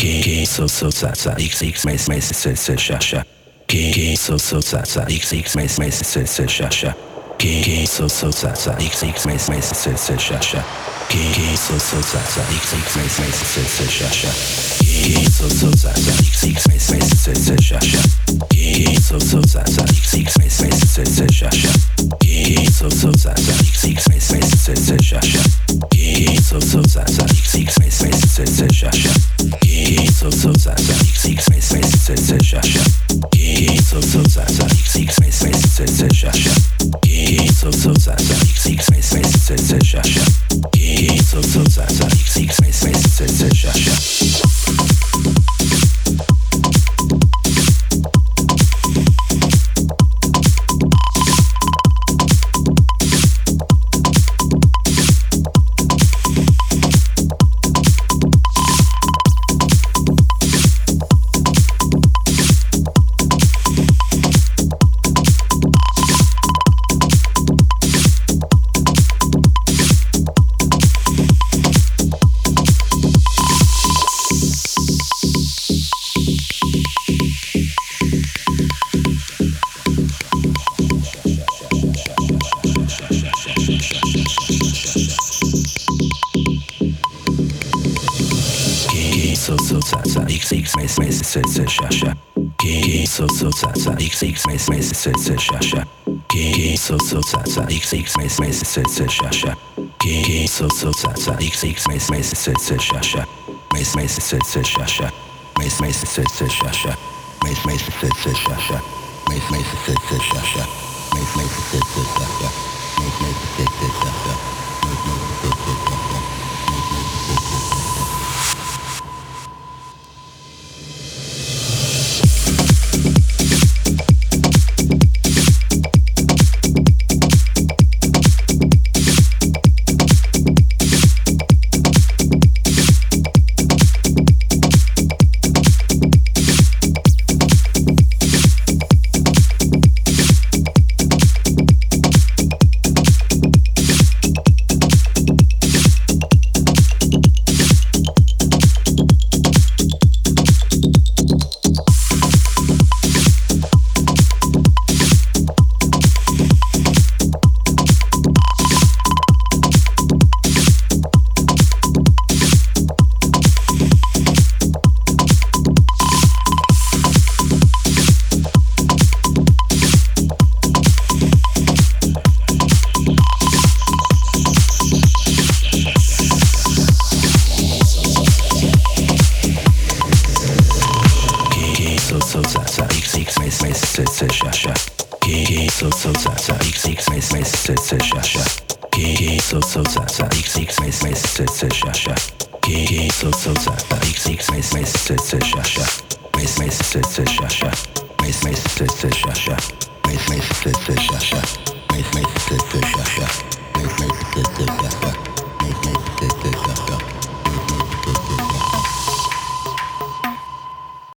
King que so so sa sa x x mais mais se se sha sha que que so so sa sa x x mais mais se se sha sha que que so so sa sa x x mais mais se se sha sha que que so so sa sa x x mais mais se se sha sha que que so so sa sa x x mais mais se se sha sha que que so so sa sa x x mais mais se se sha sha que que so so sa sa x x mais mais se se sha sha que que so so Sensation. Mace, mace, sit, sit, shasha. Mace, mace, sit, sit, shasha. Mace, mace, sit, sit, shasha. Thank you. Sascha. Geh, so, so, Sascha. X, X, S, S, Sascha. Geh, so, so, Sascha. X, X, S, S, Sascha. Geh, so, so, Sascha. X, X, S, S, Sascha. Miss, miss, Sascha. Miss, miss, Sascha. Miss, miss, Sascha. Miss, miss, Sascha. Miss, miss, Sascha.